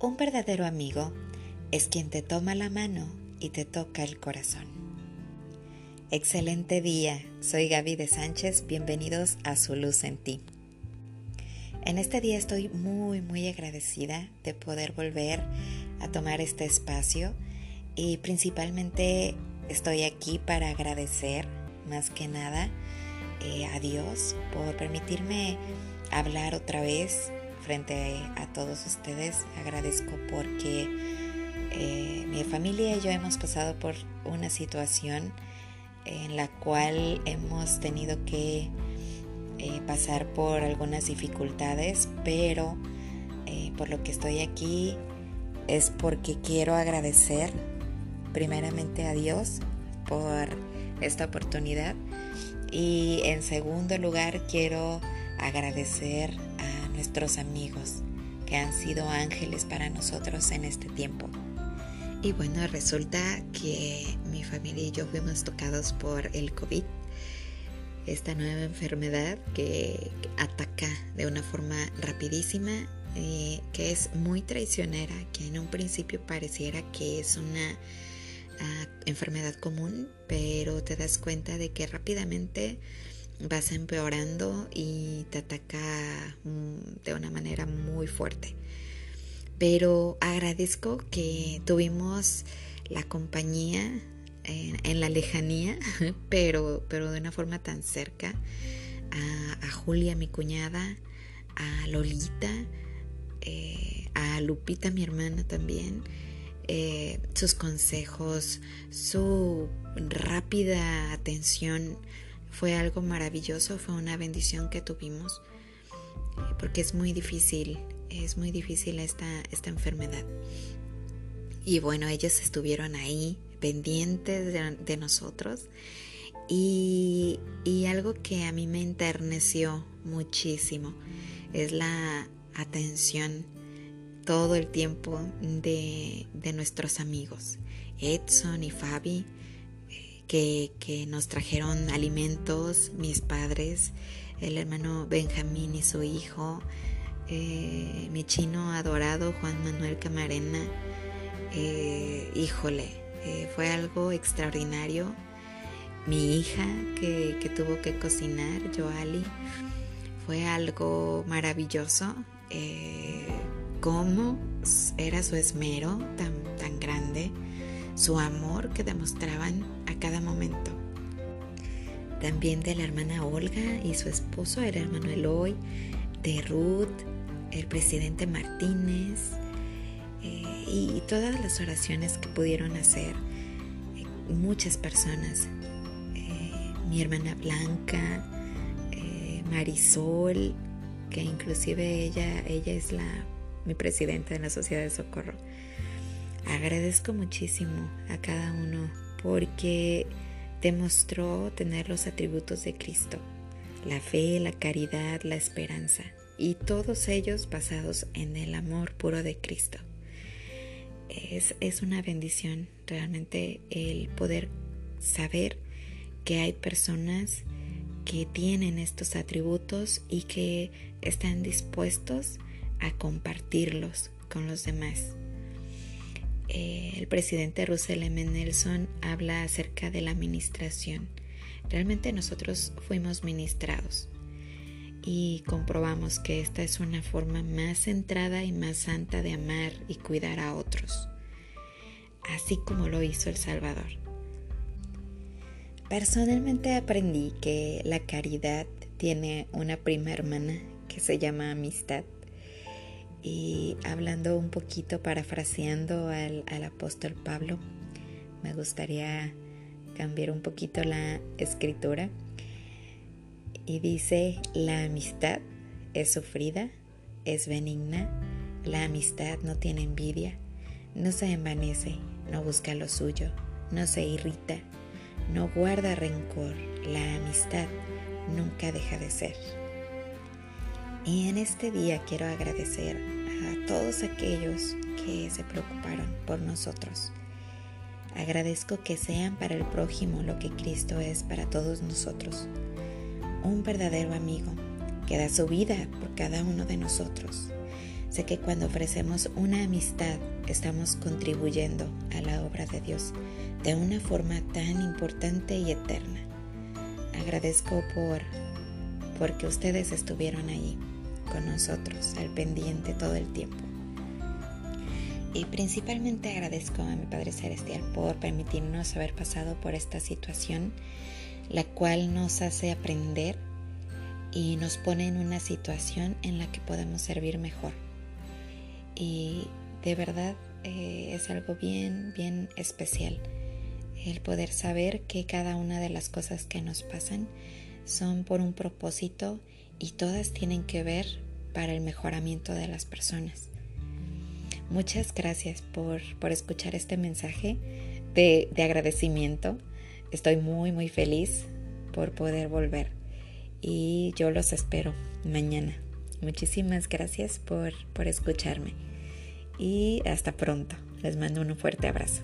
Un verdadero amigo es quien te toma la mano y te toca el corazón. Excelente día, soy Gaby de Sánchez, bienvenidos a Su Luz en Ti. En este día estoy muy, muy agradecida de poder volver a tomar este espacio y principalmente estoy aquí para agradecer más que nada eh, a Dios por permitirme hablar otra vez frente a todos ustedes. Agradezco porque eh, mi familia y yo hemos pasado por una situación en la cual hemos tenido que eh, pasar por algunas dificultades, pero eh, por lo que estoy aquí es porque quiero agradecer primeramente a Dios por esta oportunidad y en segundo lugar quiero agradecer nuestros amigos que han sido ángeles para nosotros en este tiempo. Y bueno, resulta que mi familia y yo fuimos tocados por el COVID, esta nueva enfermedad que ataca de una forma rapidísima, eh, que es muy traicionera, que en un principio pareciera que es una ah, enfermedad común, pero te das cuenta de que rápidamente vas empeorando y te ataca mm, de una manera muy fuerte. Pero agradezco que tuvimos la compañía en, la lejanía, pero, pero de una forma tan cerca, a, Julia, mi cuñada, a Lolita, eh, a Lupita, mi hermana también, eh, sus consejos, su rápida atención fue algo maravilloso, fue una bendición que tuvimos, porque es muy difícil, es muy difícil esta, esta enfermedad. Y bueno, ellos estuvieron ahí pendientes de, nosotros y, y, algo que a mí me enterneció muchísimo es la atención todo el tiempo de, de nuestros amigos, Edson y Fabi que, nos trajeron alimentos, mis padres, el hermano Benjamín y su hijo, eh, mi chino adorado Juan Manuel Camarena. Eh, híjole, eh, fue algo extraordinario. Mi hija que, que tuvo que cocinar, Joali, fue algo maravilloso. cómo era su esmero tan, tan grande su amor que demostraban a cada momento. También de la hermana Olga y su esposo, el hermano Eloy, de Ruth, el presidente Martínez eh, y todas las oraciones que pudieron hacer eh, muchas personas. Eh, mi hermana Blanca, Marisol, que inclusive ella, ella es la, mi presidenta de la Sociedad de Socorro. Agradezco muchísimo a cada uno porque demostró tener los atributos de Cristo, la fe, la caridad, la esperanza, y todos ellos basados en el amor puro de Cristo. Es, es una bendición realmente el poder saber que hay personas que tienen estos atributos y que están dispuestos a compartirlos con los demás. Eh, el presidente Russell M. Nelson habla acerca de la administración. Realmente nosotros fuimos ministrados y comprobamos que esta es una forma más centrada y más santa de amar y cuidar a otros, así como lo hizo el Salvador. Personalmente aprendí que la caridad tiene una prima hermana que se llama amistad y hablando un poquito, parafraseando al, apóstol Pablo, me gustaría cambiar un poquito la escritura. Y dice, la amistad es sufrida, es benigna, la amistad no tiene envidia, no se envanece, no busca lo suyo, no se irrita, no guarda rencor, la amistad nunca deja de ser. Y en este día quiero agradecer a todos aquellos que se preocuparon por nosotros. Agradezco que sean para el prójimo lo que Cristo es para todos nosotros. Un verdadero amigo que da su vida por cada uno de nosotros. Sé que cuando ofrecemos una amistad estamos contribuyendo a la obra de Dios de una forma tan importante y eterna. Agradezco por porque ustedes estuvieron ahí con nosotros al pendiente todo el tiempo. Y principalmente agradezco a mi Padre Celestial por permitirnos haber pasado por esta situación, la cual nos hace aprender y nos pone en una situación en la que podemos servir mejor. Y de verdad eh, es algo bien, bien especial el poder saber que cada una de las cosas que nos pasan son por un propósito y todas tienen que ver para el mejoramiento de las personas. Muchas gracias por, escuchar este mensaje de, de agradecimiento. Estoy muy, muy feliz por poder volver y yo los espero mañana. Muchísimas gracias por, por escucharme y hasta pronto. Les mando un fuerte abrazo.